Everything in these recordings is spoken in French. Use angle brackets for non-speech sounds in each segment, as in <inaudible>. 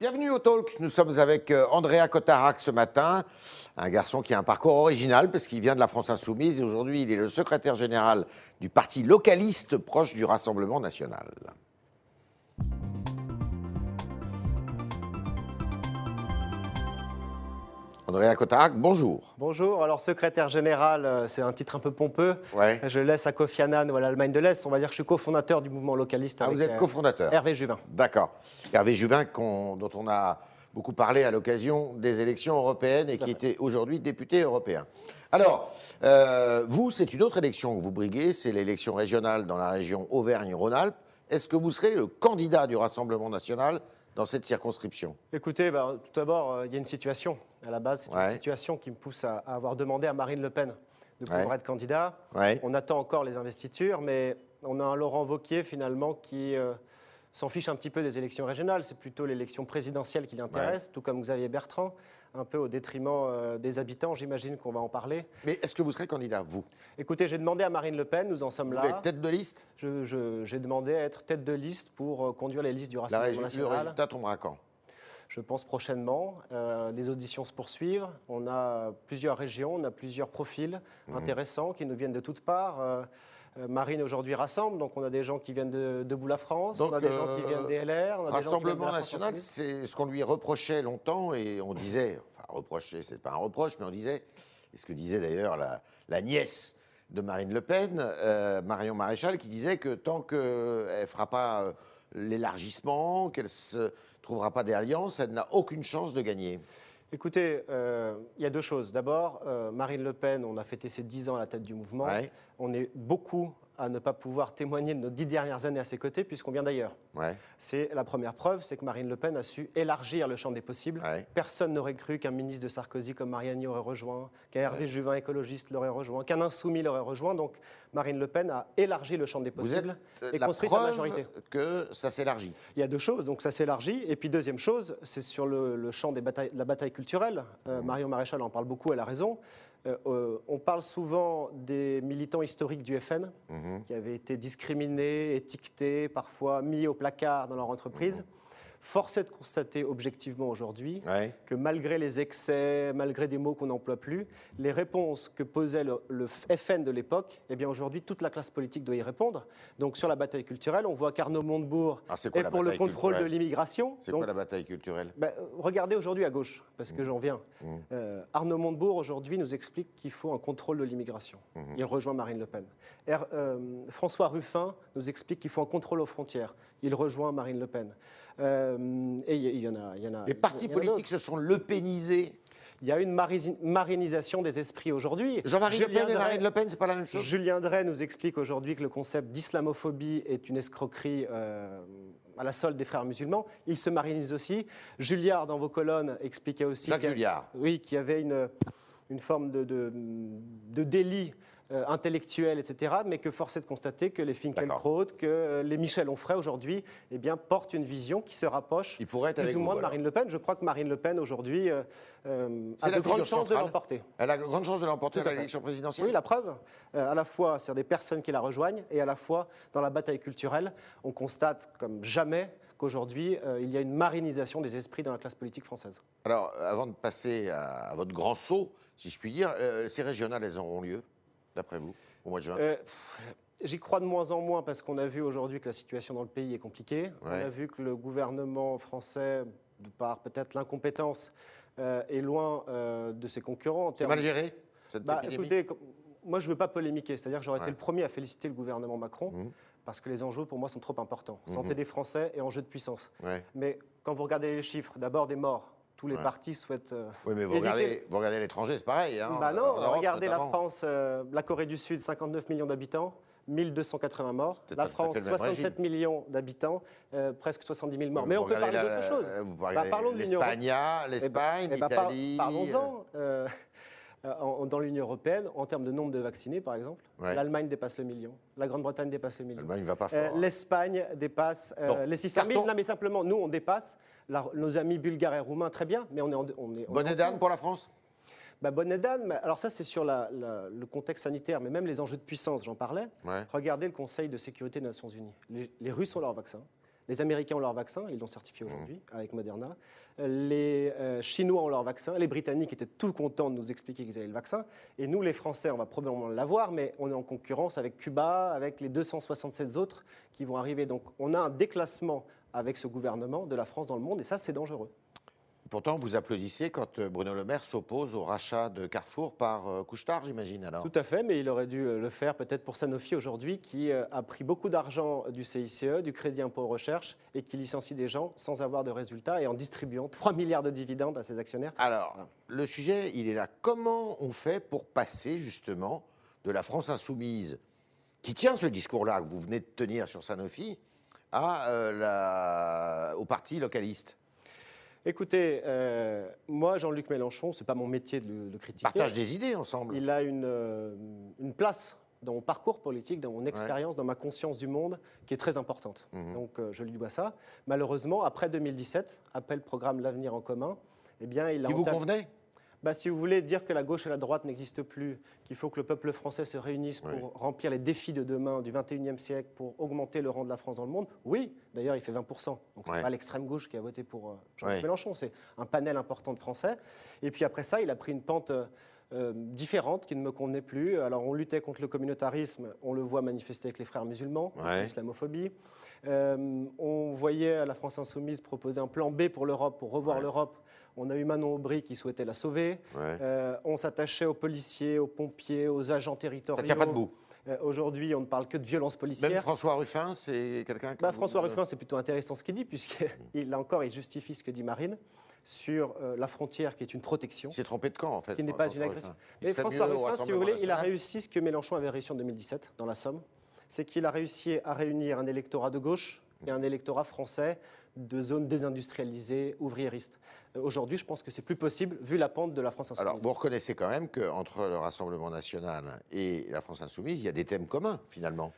Bienvenue au Talk. Nous sommes avec euh, Andrea Cotarac ce matin, un garçon qui a un parcours original parce qu'il vient de la France Insoumise et aujourd'hui il est le secrétaire général du parti localiste proche du Rassemblement national. Andrea Cotarac, bonjour. Bonjour. Alors, secrétaire général, euh, c'est un titre un peu pompeux. Ouais. Je laisse à Kofi Annan ou à l'Allemagne de l'Est. On va dire que je suis cofondateur du mouvement localiste. Ah, avec, vous êtes euh, cofondateur. Hervé Juvin. D'accord. Hervé Juvin, dont on a beaucoup parlé à l'occasion des élections européennes et qui était aujourd'hui député européen. Alors, euh, vous, c'est une autre élection que vous briguez, c'est l'élection régionale dans la région Auvergne-Rhône-Alpes. Est-ce que vous serez le candidat du Rassemblement national dans cette circonscription Écoutez, bah, tout d'abord, euh, il y a une situation. À la base, c'est Ouais. une situation qui me pousse à, à avoir demandé à Marine Le Pen de pouvoir Ouais. être candidat. Ouais. On attend encore les investitures, mais on a un Laurent Wauquiez, finalement, qui euh, s'en fiche un petit peu des élections régionales. C'est plutôt l'élection présidentielle qui l'intéresse, tout comme Xavier Bertrand, un peu au détriment euh, des habitants. J'imagine qu'on va en parler. Mais est-ce que vous serez candidat, vous? Écoutez, j'ai demandé à Marine Le Pen, nous en sommes Vous là. être tête de liste? J'ai demandé à être tête de liste pour euh, conduire les listes du La Rassemblement résu- Le national. résultat tombera quand? Je pense prochainement. Euh, les auditions se poursuivent. On a plusieurs régions, on a plusieurs profils Mhm. intéressants qui nous viennent de toutes parts. Euh, euh, Marine aujourd'hui rassemble, donc on a des gens qui viennent de Debout la France, Donc, on a des gens qui euh, viennent des LR, on a des gens qui viennent de Rassemblement national, c'est ce qu'on lui reprochait longtemps et on disait, enfin reprocher, c'est pas un reproche, mais on disait, et ce que disait d'ailleurs la, la nièce de Marine Le Pen, euh, Marion Maréchal, qui disait que tant qu'elle ne fera pas euh, l'élargissement, qu'elle ne trouvera pas des alliances, elle n'a aucune chance de gagner. Écoutez, euh, il y a deux choses. D'abord, euh, Marine Le Pen, on a fêté ses 10 ans à la tête du mouvement. Ouais. On est beaucoup à ne pas pouvoir témoigner de nos dix dernières années à ses côtés, puisqu'on vient d'ailleurs. Ouais. C'est la première preuve, c'est que Marine Le Pen a su élargir le champ des possibles. Ouais. Personne n'aurait cru qu'un ministre de Sarkozy comme Mariani aurait rejoint, qu'un Hervé Juvin écologiste l'aurait rejoint, qu'un insoumis l'aurait rejoint. Donc Marine Le Pen a élargi le champ des Vous êtes possibles euh, et la construit sa preuve majorité. que ça s'élargit. Il y a deux choses, donc ça s'élargit. Et puis deuxième chose, c'est sur le, le champ des batailles, de la bataille culturelle. Euh, Marion Maréchal en parle beaucoup, elle a raison. Euh, euh, on parle souvent des militants historiques du FN qui avaient été discriminés, étiquetés, parfois mis au placard dans leur entreprise. Force est de constater objectivement aujourd'hui Ouais. que malgré les excès, malgré des mots qu'on n'emploie plus, les réponses que posait le, le FN de l'époque, eh bien aujourd'hui toute la classe politique doit y répondre. Donc sur la bataille culturelle, on voit qu'Arnaud Montebourg Ah, quoi est pour le contrôle de l'immigration. C'est quoi la bataille culturelle? Euh, regardez aujourd'hui à gauche, parce Mmh. que j'en viens. Euh, Arnaud Montebourg aujourd'hui nous explique qu'il faut un contrôle de l'immigration. Mmh. Il rejoint Marine Le Pen. Er- euh, François Ruffin nous explique qu'il faut un contrôle aux frontières. Il rejoint Marine Le Pen. Euh, et il y, il y en a, il y en a. Les partis politiques se sont lepénisés. Il y a une marinisation des esprits aujourd'hui. Jean-Marie Le Julien Pen et Marine Le Pen, c'est pas la même chose Julien Drey nous explique aujourd'hui que le concept d'islamophobie est une escroquerie euh, à la solde des frères musulmans. Il se marinise aussi. Julliard, dans vos colonnes, expliquait aussi Jacques oui, qu'il y avait une, une forme de, de, de délit euh, etc., mais que force est de constater que les Finkielkraut, que euh, les Michel Onfray aujourd'hui eh bien, portent une vision qui se rapproche Il pourrait être plus avec ou moins vous, de. Marine Le Pen. Je crois que Marine Le Pen aujourd'hui euh, euh, a de grandes chances de l'emporter. Elle a de grandes chances de l'emporter à l'élection présidentielle Oui, la preuve, à la fois sur des personnes qui la rejoignent et à la fois dans la bataille culturelle, on constate comme jamais qu'aujourd'hui, euh, il y a une marinisation des esprits dans la classe politique française. Alors, avant de passer à, à votre grand saut, si je puis dire, euh, ces régionales, elles auront lieu, d'après vous, au mois de juin Euh, J'y crois de moins en moins parce qu'on a vu aujourd'hui que la situation dans le pays est compliquée. On a vu que le gouvernement français, de par peut-être l'incompétence, euh, est loin euh, de ses concurrents. en C'est mal géré, cette Bah, écoutez, moi je ne veux pas polémiquer, c'est-à-dire que j'aurais Ouais. été le premier à féliciter le gouvernement Macron Mhm. parce que les enjeux pour moi sont trop importants. Santé des Français et enjeux de puissance. Ouais. Mais quand vous regardez les chiffres, d'abord des morts, tous les Ouais. partis souhaitent. euh, Oui, mais vous éviter- regardez, vous regardez l'étranger, c'est pareil. Hein, Bah non, Europe, regardez la. France, euh, la Corée du Sud, 59 millions d'habitants, 1280 morts. La France, fait le même 67 millions d'habitants, euh, presque 70 000 morts. Mais on peut parler d'autre chose. Vous Bah, parlons de l'Union l'Espagne, l'Espagne, Eh ben, l'Italie. Parlons-en. euh, euh, dans l'Union européenne, en termes de nombre de vaccinés, par exemple, Ouais. l'Allemagne dépasse le million, la Grande-Bretagne dépasse le million. L'Allemagne ne va pas Euh, fort. hein. L'Espagne dépasse euh, les 600 000. carton. Non, mais simplement, nous, on dépasse. La- nos amis bulgares et roumains, très bien, mais on est en. On est, on est Bonne dessous. pour la France? Bah, bonne mais alors ça, c'est sur la- la- le contexte sanitaire, mais même les enjeux de puissance, j'en parlais. Ouais. Regardez le Conseil de sécurité des Nations Unies. Les, les Russes ont leur vaccin, Les Américains ont leur vaccin, ils l'ont certifié aujourd'hui avec Moderna. Les euh, Chinois ont leur vaccin. Les Britanniques étaient tout contents de nous expliquer qu'ils avaient le vaccin. Et nous, les Français, on va probablement l'avoir, mais on est en concurrence avec Cuba, avec les 267 autres qui vont arriver. Donc on a un déclassement avec ce gouvernement de la France dans le monde, et ça, c'est dangereux. Pourtant, vous applaudissez quand euh, Bruno Le Maire s'oppose au rachat de Carrefour par euh, Couchetard, j'imagine alors. Tout à fait, mais il aurait dû euh, le faire peut-être pour Sanofi aujourd'hui, qui a pris beaucoup d'argent du CICE, du Crédit Impôt Recherche, et qui licencie des gens sans avoir de résultats et en distribuant <laughs> 3 milliards de dividendes à ses actionnaires. Alors, le sujet, il est là. Comment on fait pour passer justement de la France insoumise, qui tient ce discours-là que vous venez de tenir sur Sanofi, à, la... au parti localiste? Écoutez, euh, moi, Jean-Luc Mélenchon, c'est pas mon métier de le, critiquer. Partage des idées ensemble. Il a une, euh, une place dans mon parcours politique, dans mon expérience, dans ma conscience du monde, qui est très importante. Mhm. Donc, euh, je lui dois ça. Malheureusement, après 2017, après le programme L'avenir en commun, eh bien, il a. Qui vous convenait? Bah, si vous voulez dire que la gauche et la droite n'existent plus, qu'il faut que le peuple français se réunisse pour remplir les défis de demain, du 21e siècle, pour augmenter le rang de la France dans le monde, oui, d'ailleurs il fait 20%. Donc ce n'est pas l'extrême gauche qui a voté pour euh, Jean-Luc Mélenchon, c'est un panel important de Français. Et puis après ça, il a pris une pente... Euh, euh, différente qui ne me convenait plus. Alors on luttait contre le communautarisme, on le voit manifester avec les frères musulmans, l'islamophobie. on voyait la France insoumise proposer un plan B pour l'Europe, pour revoir l'Europe on a eu Manon Aubry qui souhaitait la sauver. Euh, on s'attachait aux policiers, aux pompiers, aux agents territoriaux. Ça tient pas debout. Euh, aujourd'hui, on ne parle que de violence policière. Même François Ruffin, c'est quelqu'un bah, François Ruffin, c'est plutôt intéressant ce qu'il dit, puisqu'il, là encore, il justifie ce que dit Marine sur euh, la frontière qui est une protection. Il s'est trompé de camp, en fait. Qui n'est pas une agression. Mais François Ruffin, si vous voulez, il a réussi ce que Mélenchon avait réussi en 2017, dans la Somme. C'est qu'il a réussi à réunir un électorat de gauche et un électorat français de zones désindustrialisées, ouvriéristes. Euh, aujourd'hui, je pense que c'est plus possible, vu la pente de la France insoumise. Alors, vous reconnaissez quand même qu'entre le Rassemblement national et la France insoumise, il y a des thèmes communs, finalement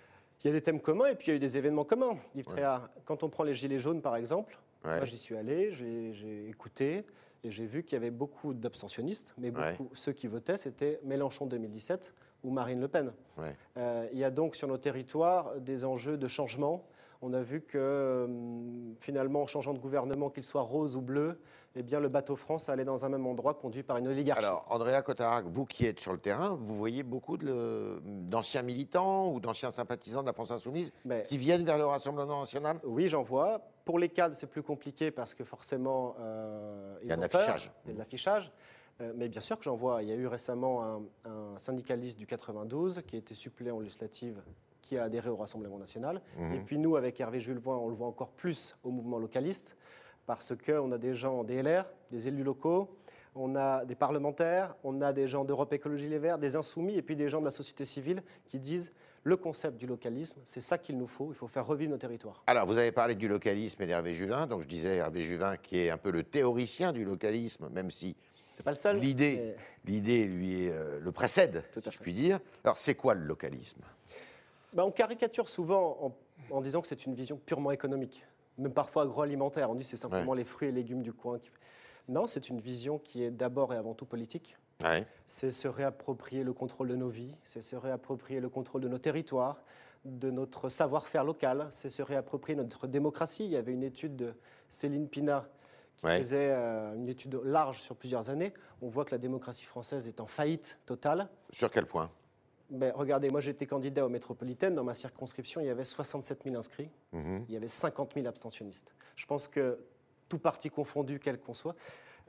Il y a des thèmes communs et puis il y a eu des événements communs. Yves Tréhard, quand on prend les Gilets jaunes, par exemple, moi j'y suis allé, j'ai écouté, et j'ai vu qu'il y avait beaucoup d'abstentionnistes, mais beaucoup, ceux qui votaient, c'était Mélenchon 2017 ou Marine Le Pen. Euh, il y a donc sur nos territoires des enjeux de changement on a vu que euh, finalement, en changeant de gouvernement, qu'il soit rose ou bleu, eh bien, le bateau France allait dans un même endroit conduit par une oligarchie. Alors, Andrea Cotarac, vous qui êtes sur le terrain, vous voyez beaucoup d'anciens militants ou d'anciens sympathisants de la France Insoumise qui viennent vers le Rassemblement national? Oui, j'en vois. Pour les cadres, c'est plus compliqué parce que forcément, euh, il y a un affichage. Il y a de l'affichage. Euh, mais bien sûr que j'en vois. Il y a eu récemment un, un syndicaliste du 92 qui a été suppléant législative qui a adhéré au Rassemblement national. Mhm. Et puis nous, avec Hervé Jules-Voix, on le voit encore plus au mouvement localiste, parce qu'on a des gens des LR, des élus locaux, on a des parlementaires, on a des gens d'Europe Écologie Les Verts, des insoumis, et puis des gens de la société civile qui disent le concept du localisme, c'est ça qu'il nous faut, il faut faire revivre nos territoires. Alors, vous avez parlé du localisme et d'Hervé Juvin, donc je disais Hervé Juvin qui est un peu le théoricien du localisme, même si c'est pas le seul. L'idée, l'idée lui euh, le précède, si je puis dire. Alors, c'est quoi le localisme? Bah, on caricature souvent en, disant que c'est une vision purement économique, même parfois agroalimentaire. On dit que c'est simplement les fruits et légumes du coin. Non, c'est une vision qui est d'abord et avant tout politique. C'est se réapproprier le contrôle de nos vies, c'est se réapproprier le contrôle de nos territoires, de notre savoir-faire local, c'est se réapproprier notre démocratie. Il y avait une étude de Céline Pina qui faisait euh, une étude large sur plusieurs années. On voit que la démocratie française est en faillite totale. Sur quel point? Ben, regardez, moi j'étais candidat aux métropolitaines. Dans ma circonscription, il y avait 67 000 inscrits. Mhm. Il y avait 50 000 abstentionnistes. Je pense que tout parti confondu, quel qu'on soit,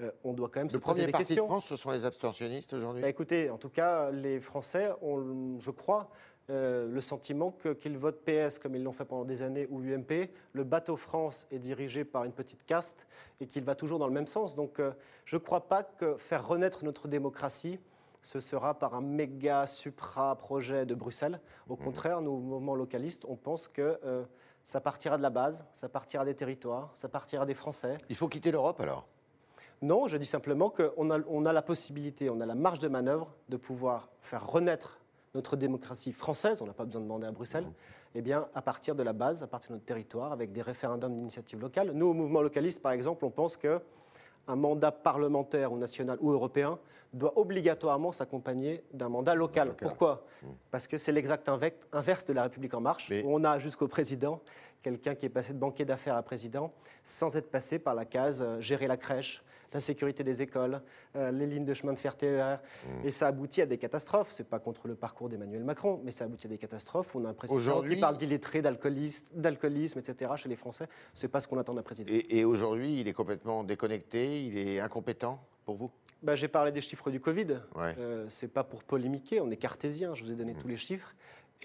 euh, on doit quand même se poser des questions. Le premier parti de France, ce sont les abstentionnistes aujourd'hui? Ben, Écoutez, en tout cas, les Français ont, je crois, euh, le sentiment qu'ils votent PS comme ils l'ont fait pendant des années ou UMP. Le bateau France est dirigé par une petite caste et qu'il va toujours dans le même sens. Donc euh, je ne crois pas que faire renaître notre démocratie, ce sera par un méga supra-projet de Bruxelles. Au mhm. contraire, nous, mouvement localiste, on pense que euh, ça partira de la base, ça partira des territoires, ça partira des Français. Il faut quitter l'Europe alors? Non, je dis simplement qu'on a, on a la possibilité, on a la marge de manœuvre de pouvoir faire renaître notre démocratie française, on n'a pas besoin de demander à Bruxelles, mhm. eh bien, à partir de la base, à partir de notre territoire, avec des référendums d'initiative locale. Nous, au mouvement localiste, par exemple, on pense que un mandat parlementaire ou national ou européen doit obligatoirement s'accompagner d'un mandat local. Pourquoi? Hmm. Parce que c'est l'exact inverse de la République en marche, où on a jusqu'au président quelqu'un qui est passé de banquier d'affaires à président sans être passé par la case euh, gérer la crèche, la sécurité des écoles, euh, les lignes de chemin de fer TER. Mmh. Et ça aboutit à des catastrophes. C'est pas contre le parcours d'Emmanuel Macron, mais ça aboutit à des catastrophes. On a un président Aujourd'hui- qui parle d'illettré, d'alcoolisme, etc. chez les Français. C'est pas ce qu'on attend d'un président. Et, et aujourd'hui, il est complètement déconnecté, il est incompétent pour vous? Bah, J'ai parlé des chiffres du Covid. Ouais. Euh, c'est pas pour polémiquer, on est cartésien, je vous ai donné tous les chiffres.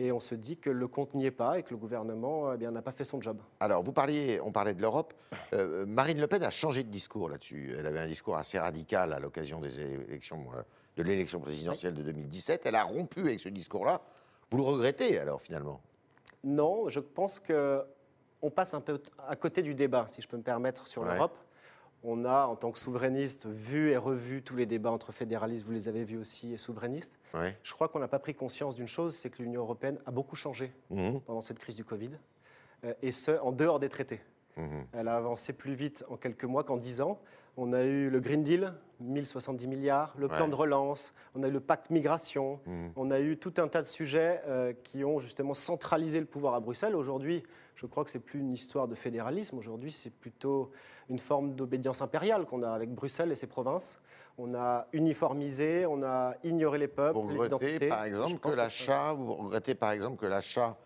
Et on se dit que le compte n'y est pas et que le gouvernement eh bien, n'a pas fait son job. Alors, vous parliez, on parlait de l'Europe. Euh, Marine Le Pen a changé de discours là-dessus. Elle avait un discours assez radical à l'occasion des élections, euh, de l'élection présidentielle de 2017. Elle a rompu avec ce discours-là. Vous le regrettez alors finalement? Non, je pense que on passe un peu à côté du débat, si je peux me permettre, sur Ouais. l'Europe. On a, en tant que souverainiste, vu et revu tous les débats entre fédéralistes, vous les avez vus aussi, et souverainistes. Ouais. Je crois qu'on n'a pas pris conscience d'une chose, c'est que l'Union européenne a beaucoup changé Mhm. pendant cette crise du Covid, euh, et ce, en dehors des traités. Mhm. Elle a avancé plus vite en quelques mois qu'en dix ans. On a eu le Green Deal, 1070 milliards, le plan Ouais. de relance, on a eu le pacte migration, Mhm. on a eu tout un tas de sujets euh, qui ont justement centralisé le pouvoir à Bruxelles. Aujourd'hui, je crois que c'est plus une histoire de fédéralisme. Aujourd'hui, c'est plutôt une forme d'obédience impériale qu'on a avec Bruxelles et ses provinces. On a uniformisé, on a ignoré les peuples, Vous les regrettez identités. par exemple que l'achat, vous regrettez par exemple que l'achat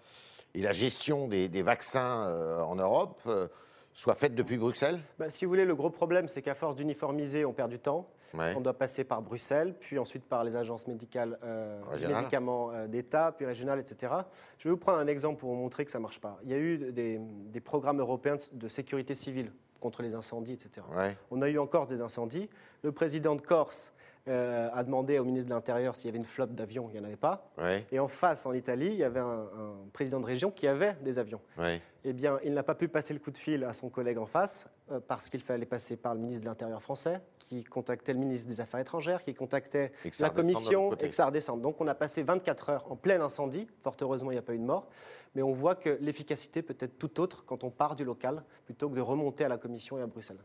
et la gestion des, des vaccins euh, en Europe euh, soient faites depuis Bruxelles? Bah, si vous voulez, le gros problème, c'est qu'à force d'uniformiser, on perd du temps. Ouais. On doit passer par Bruxelles, puis ensuite par les agences médicales, euh, médicaments euh, d'État, puis régionales, etc. Je vais vous prendre un exemple pour vous montrer que ça ne marche pas. Il y a eu des, des programmes européens de- sécurité civile contre les incendies, etc. Ouais. On a eu en Corse des incendies. Le président de Corse euh, a demandé au ministre de l'Intérieur s'il y avait une flotte d'avions. Il n'y en avait pas. Ouais. Et en face, en Italie, il y avait un, un président de région qui avait des avions. Ouais. Eh bien, il n'a pas pu passer le coup de fil à son collègue en face euh, parce qu'il fallait passer par le ministre de l'Intérieur français, qui contactait le ministre des Affaires étrangères, qui contactait la commission et que ça redescende. Donc, on a passé 24 heures en plein incendie. Fort heureusement, il n'y a pas eu de mort. Mais on voit que l'efficacité peut être tout autre quand on part du local plutôt que de remonter à la commission et à Bruxelles.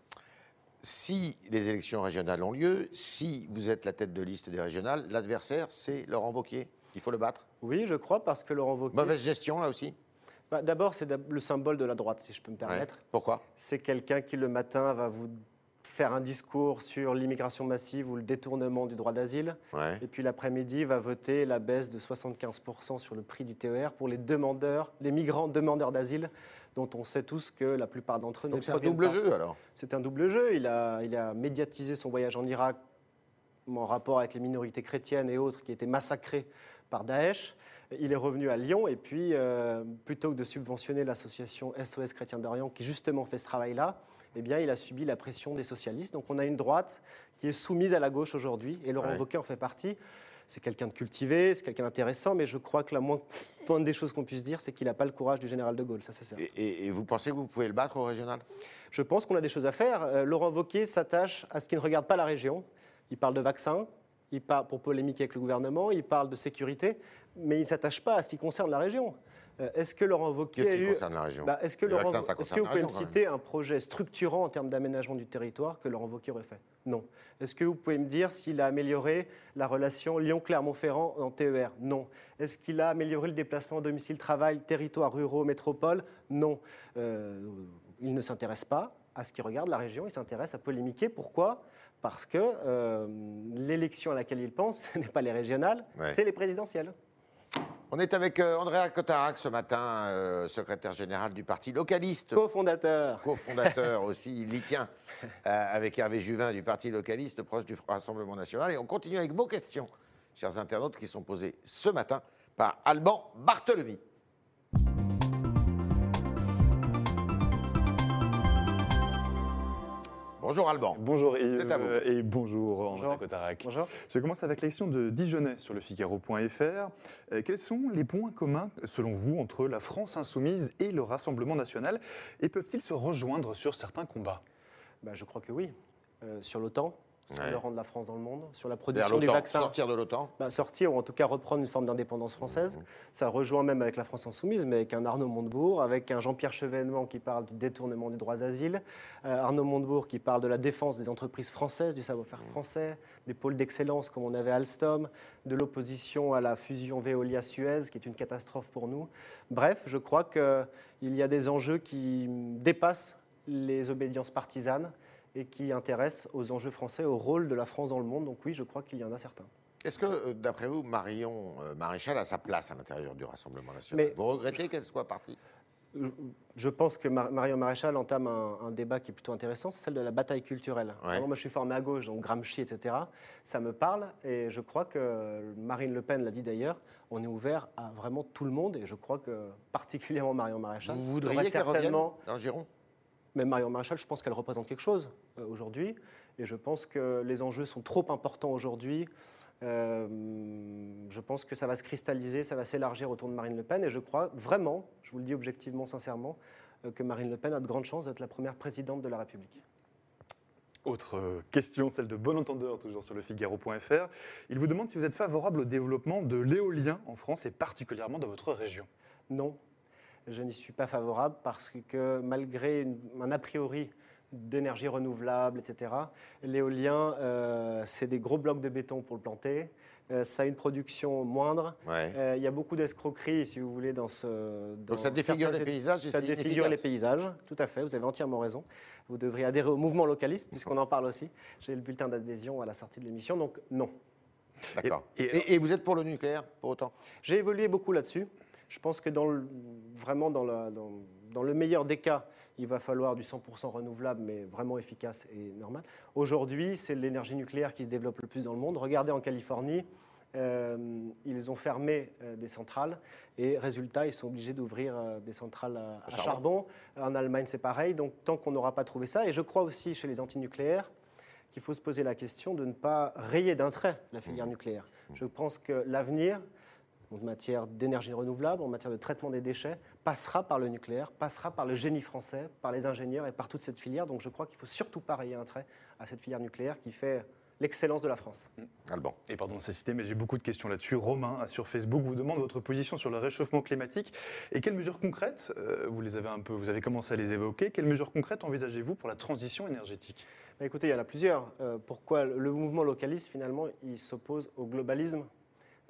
Si les élections régionales ont lieu, si vous êtes la tête de liste des régionales, l'adversaire, c'est Laurent Wauquiez. Il faut le battre. Oui, je crois, parce que Laurent Wauquiez... Mauvaise gestion, là aussi Bah, D'abord, c'est le symbole de la droite, si je peux me Ouais. permettre. Pourquoi? C'est quelqu'un qui, le matin, va vous faire un discours sur l'immigration massive ou le détournement du droit d'asile. Ouais. Et puis l'après-midi, va voter la baisse de 75% sur le prix du TER pour les demandeurs, les migrants demandeurs d'asile, dont on sait tous que la plupart d'entre eux Donc ne c'est un double pas. jeu, alors C'est un double jeu. Il a, il a médiatisé son voyage en Irak en rapport avec les minorités chrétiennes et autres qui étaient massacrées par Daesh. Il est revenu à Lyon et puis, euh, plutôt que de subventionner l'association SOS Chrétiens d'Orient qui justement fait ce travail-là, eh bien, il a subi la pression des socialistes. Donc on a une droite qui est soumise à la gauche aujourd'hui et Laurent Ouais. Wauquiez en fait partie. C'est quelqu'un de cultivé, c'est quelqu'un d'intéressant, mais je crois que la moins moindre des choses qu'on puisse dire, c'est qu'il n'a pas le courage du général de Gaulle, ça c'est certain. et, vous pensez que vous pouvez le battre au régional? Je pense qu'on a des choses à faire. Euh, Laurent Wauquiez s'attache à ce qui ne regarde pas la région. Il parle de vaccins, il parle pour polémiquer avec le gouvernement, il parle de sécurité, mais il ne s'attache pas à ce qui concerne la région. Euh, Est-ce que Laurent Wauquiez Qu'est-ce qui eu... concerne la région Bah, Est-ce que, Laurent- vaccins, ça que vous pouvez me région, citer un projet structurant en termes d'aménagement du territoire que Laurent Wauquiez aurait fait? Non. Est-ce que vous pouvez me dire s'il a amélioré la relation Lyon-Clermont-Ferrand en TER Non. Est-ce qu'il a amélioré le déplacement domicile-travail, territoire ruraux, métropole Non. Euh, il ne s'intéresse pas à ce qui regarde la région, il s'intéresse à polémiquer. Pourquoi? Parce que euh, l'élection à laquelle il pense, <laughs> ce n'est pas les régionales, Ouais. c'est les présidentielles. On est avec euh, Andrea Cotarac ce matin, euh, secrétaire général du parti localiste, Co-fondateur. cofondateur <laughs> aussi, il y tient, euh, avec Hervé Juvin du parti localiste, proche du Rassemblement national. Et on continue avec vos questions, chers internautes, qui sont posées ce matin par Alban Barthelemy. Bonjour Alban. Bonjour Yves C'est à vous. et bonjour André. Cotarac. Bonjour. Je commence avec la question de Dijonais sur le Figaro.fr. Euh, quels sont les points communs, selon vous, entre la France insoumise et le Rassemblement national? Et peuvent-ils se rejoindre sur certains combats? Bah, je crois que oui. Euh, sur l'OTAN, sur Ouais. le rang de la France dans le monde, sur la production du vaccin. sortir de l'OTAN Bah, sortir ou en tout cas reprendre une forme d'indépendance française. Ça rejoint même avec la France insoumise, mais avec un Arnaud Montebourg, avec un Jean-Pierre Chevènement qui parle du détournement du droit d'asile, euh, Arnaud Montebourg qui parle de la défense des entreprises françaises, du savoir-faire français, des pôles d'excellence comme on avait Alstom, de l'opposition à la fusion Veolia-Suez qui est une catastrophe pour nous. Bref, je crois qu'il y a des enjeux qui dépassent les obédiences partisanes et qui intéressent aux enjeux français, au rôle de la France dans le monde. Donc oui, je crois qu'il y en a certains. Est-ce que, euh, d'après vous, Marion euh, Maréchal a sa place à l'intérieur du Rassemblement national Mais- Vous regrettez qu'elle soit partie? Je pense que Mar- Marion Maréchal entame un, un débat qui est plutôt intéressant, c'est celle de la bataille culturelle. Ouais. Alors, moi, je suis formé à gauche, donc Gramsci, etc. Ça me parle, et je crois que Marine Le Pen l'a dit d'ailleurs, on est ouvert à vraiment tout le monde, et je crois que particulièrement Marion Maréchal. Vous voudriez qu'elle revienne certainement, dans le Giron? Même Marion Maréchal, je pense qu'elle représente quelque chose euh, aujourd'hui, et je pense que les enjeux sont trop importants aujourd'hui. Euh, je pense que ça va se cristalliser, ça va s'élargir autour de Marine Le Pen, et je crois vraiment, je vous le dis objectivement, sincèrement, euh, que Marine Le Pen a de grandes chances d'être la première présidente de la République. Autre question, celle de Bon Entendeur, toujours sur le Figaro.fr. Il vous demande si vous êtes favorable au développement de l'éolien en France et particulièrement dans votre région. Non, je n'y suis pas favorable parce que malgré une- un a priori d'énergie renouvelable, etc., l'éolien, euh, c'est des gros blocs de béton pour le planter. Euh, ça a une production moindre. Ouais. Euh, Il y a beaucoup d'escroqueries, si vous voulez, dans ce. Donc dans ça défigure certains- les paysages Ça c'est défigure les paysages, tout à fait, vous avez entièrement raison. Vous devriez adhérer au mouvement localiste, puisqu'on en parle aussi. J'ai le bulletin d'adhésion à la sortie de l'émission, donc non. D'accord. Et- Et, et- et vous êtes pour le nucléaire, pour autant? J'ai évolué beaucoup là-dessus. Je pense que dans le- vraiment dans, la- dans- dans le meilleur des cas, il va falloir du 100% renouvelable, mais vraiment efficace et normal. Aujourd'hui, c'est l'énergie nucléaire qui se développe le plus dans le monde. Regardez en Californie, euh, ils ont fermé euh, des centrales et résultat, ils sont obligés d'ouvrir euh, des centrales à, à charbon. charbon. En Allemagne, c'est pareil. Donc tant qu'on n'aura pas trouvé ça, et je crois aussi chez les antinucléaires, qu'il faut se poser la question de ne pas rayer d'un trait la filière nucléaire. Je pense que l'avenir, en matière d'énergie renouvelable, en matière de traitement des déchets, passera par le nucléaire, passera par le génie français, par les ingénieurs et par toute cette filière. Donc je crois qu'il ne faut surtout pas rayer un trait à cette filière nucléaire qui fait l'excellence de la France. Alban. Et pardon de citer, mais j'ai beaucoup de questions là-dessus. Romain, euh, sur Facebook, vous demande votre position sur le réchauffement climatique et quelles mesures concrètes, euh, vous les avez un peu, vous avez commencé à les évoquer, quelles mesures concrètes envisagez-vous pour la transition énergétique? Bah, Écoutez, il y en a plusieurs. Euh, pourquoi le mouvement localiste, finalement, il s'oppose au globalisme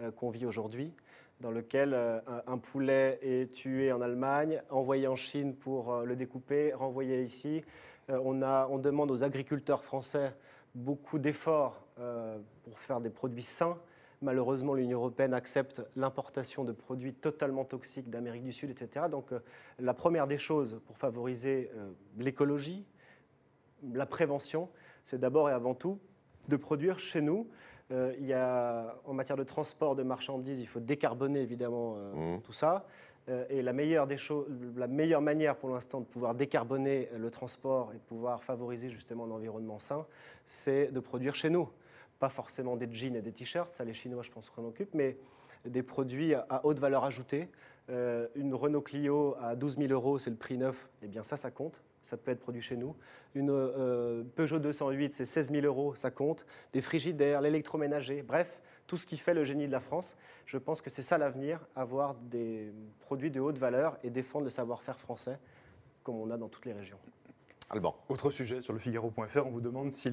euh, qu'on vit aujourd'hui, dans lequel euh, un, poulet est tué en Allemagne, envoyé en Chine pour euh, le découper, renvoyé ici. Euh, on, demande aux agriculteurs français beaucoup d'efforts pour faire des produits sains. Malheureusement, l'Union européenne accepte l'importation de produits totalement toxiques d'Amérique du Sud, etc. Donc, la première des choses pour favoriser l'écologie, la prévention, c'est d'abord et avant tout de produire chez nous. Euh, il y a, en matière de transport de marchandises, il faut décarboner évidemment euh, Mmh. tout ça. Euh, et la meilleure, des la meilleure manière pour l'instant de pouvoir décarboner le transport et de pouvoir favoriser justement un environnement sain, c'est de produire chez nous. Pas forcément des jeans et des t-shirts, ça les Chinois je pense qu'on occupe, mais des produits à, haute valeur ajoutée. Une Renault Clio à 12 000 euros, c'est le prix neuf, eh bien ça, ça compte. Ça peut être produit chez nous. Une euh, Peugeot 208, c'est 16 000 euros, ça compte. Des frigidaires, l'électroménager, bref, tout ce qui fait le génie de la France. Je pense que c'est ça l'avenir, avoir des produits de haute valeur et défendre le savoir-faire français, comme on a dans toutes les régions. Alban. Autre sujet sur le Figaro.fr, on vous demande si,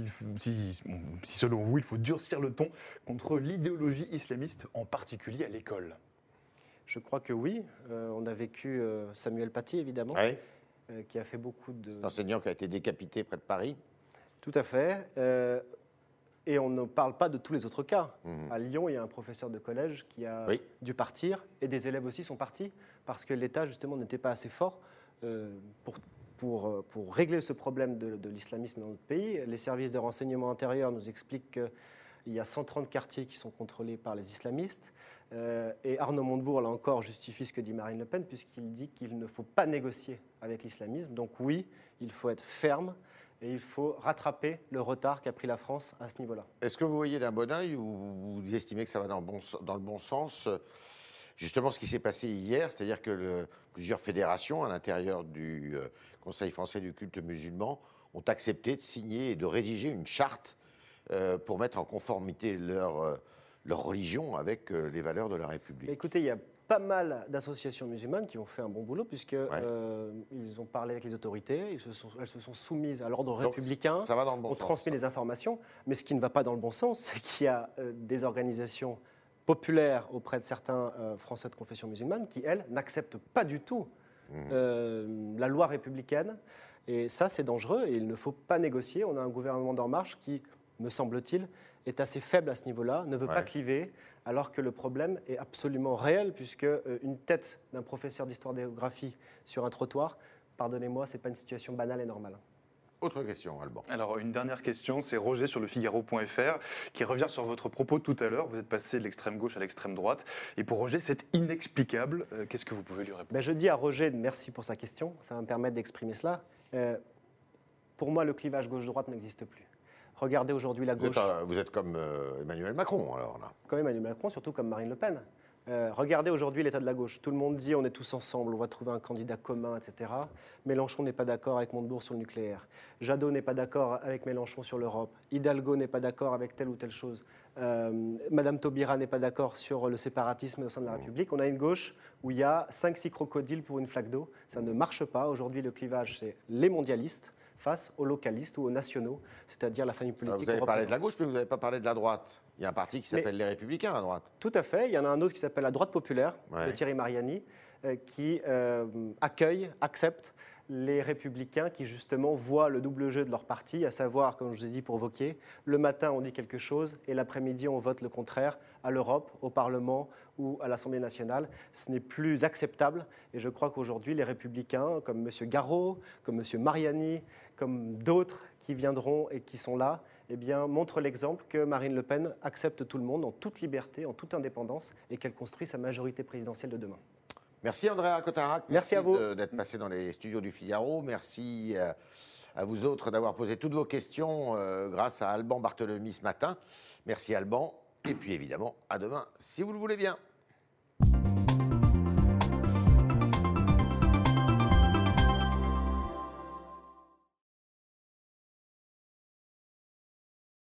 selon vous, il faut durcir le ton contre l'idéologie islamiste, en particulier à l'école. Je crois que oui. Euh, on a vécu euh, Samuel Paty, évidemment, Ouais. Euh, qui a fait beaucoup de... Cet enseignant qui a été décapité près de Paris. Tout à fait. Euh, et on ne parle pas de tous les autres cas. Mhm. À Lyon, il y a un professeur de collège qui a Oui. dû partir et des élèves aussi sont partis parce que l'État, justement, n'était pas assez fort euh, pour, pour, pour régler ce problème de, de l'islamisme dans notre pays. Les services de renseignement intérieur nous expliquent qu'il y a 130 quartiers qui sont contrôlés par les islamistes. Euh, et Arnaud Montebourg, là encore, justifie ce que dit Marine Le Pen, puisqu'il dit qu'il ne faut pas négocier avec l'islamisme. Donc oui, il faut être ferme et il faut rattraper le retard qu'a pris la France à ce niveau-là. Est-ce que vous voyez d'un bon oeil ou vous estimez que ça va dans le bon, sens euh, Justement, ce qui s'est passé hier, c'est-à-dire que plusieurs fédérations à l'intérieur du euh, Conseil français du culte musulman ont accepté de signer et de rédiger une charte euh, pour mettre en conformité leur, euh, leur religion avec euh, les valeurs de la République. Mais écoutez, il y a pas mal d'associations musulmanes qui ont fait un bon boulot puisque euh, ils ont parlé avec les autorités, ils se sont- elles se sont soumises à l'ordre républicain. Ça va dans le bon on sens. transmet les informations, mais ce qui ne va pas dans le bon sens, c'est qu'il y a euh, des organisations populaires auprès de certains euh, Français de confession musulmane qui, elles, n'acceptent pas du tout Mmh. euh, la loi républicaine. Et ça, c'est dangereux et il ne faut pas négocier. On a un gouvernement d'En Marche qui, me semble-t-il, est assez faible à ce niveau-là, ne veut Ouais. pas cliver, alors que le problème est absolument réel, puisque euh, une tête d'un professeur d'histoire-géographie sur un trottoir, pardonnez-moi, ce n'est pas une situation banale et normale. Autre question, Alban. Alors, une dernière question, c'est Roger sur le Figaro.fr qui revient sur votre propos tout à l'heure. Vous êtes passé de l'extrême gauche à l'extrême droite. Et pour Roger, c'est inexplicable. Euh, Qu'est-ce que vous pouvez lui répondre? Ben, je dis à Roger, merci pour sa question, ça va me permettre d'exprimer cela. Euh, pour moi, le clivage gauche-droite n'existe plus. Regardez aujourd'hui la Vous êtes, gauche, vous êtes comme euh, Emmanuel Macron, alors là. comme Emmanuel Macron, surtout comme Marine Le Pen. Euh, regardez aujourd'hui l'état de la gauche. Tout le monde dit on est tous ensemble, on va trouver un candidat commun, etc. Mélenchon n'est pas d'accord avec Montebourg sur le nucléaire. Jadot n'est pas d'accord avec Mélenchon sur l'Europe. Hidalgo n'est pas d'accord avec telle ou telle chose. Euh, Madame Taubira n'est pas d'accord sur le séparatisme au sein de la République. On a une gauche où il y a 5-6 crocodiles pour une flaque d'eau. Ça ne marche pas. Aujourd'hui, le clivage, c'est les mondialistes face aux localistes ou aux nationaux, c'est-à-dire la famille Alors, politique. vous avez parlé de la gauche, mais vous n'avez pas parlé de la droite. Il y a un parti qui s'appelle les Républicains à droite. Tout à fait. Il y en a un autre qui s'appelle la droite populaire, Ouais. de Thierry Mariani, euh, qui euh, accueille, accepte les républicains qui justement voient le double jeu de leur parti, à savoir, comme je vous ai dit pour Vauquier, le matin on dit quelque chose et l'après-midi on vote le contraire à l'Europe, au Parlement ou à l'Assemblée nationale. Ce n'est plus acceptable et je crois qu'aujourd'hui les républicains, comme M. Garot, comme M. Mariani, comme d'autres qui viendront et qui sont là, eh bien, montrent l'exemple que Marine Le Pen accepte tout le monde en toute liberté, en toute indépendance et qu'elle construit sa majorité présidentielle de demain. Merci Andrea Cotarac. Merci à vous. d'être passé dans les studios du Figaro. Merci euh, à vous autres d'avoir posé toutes vos questions euh, grâce à Alban Barthelemy ce matin. Merci Alban. Et puis évidemment, à demain, si vous le voulez bien.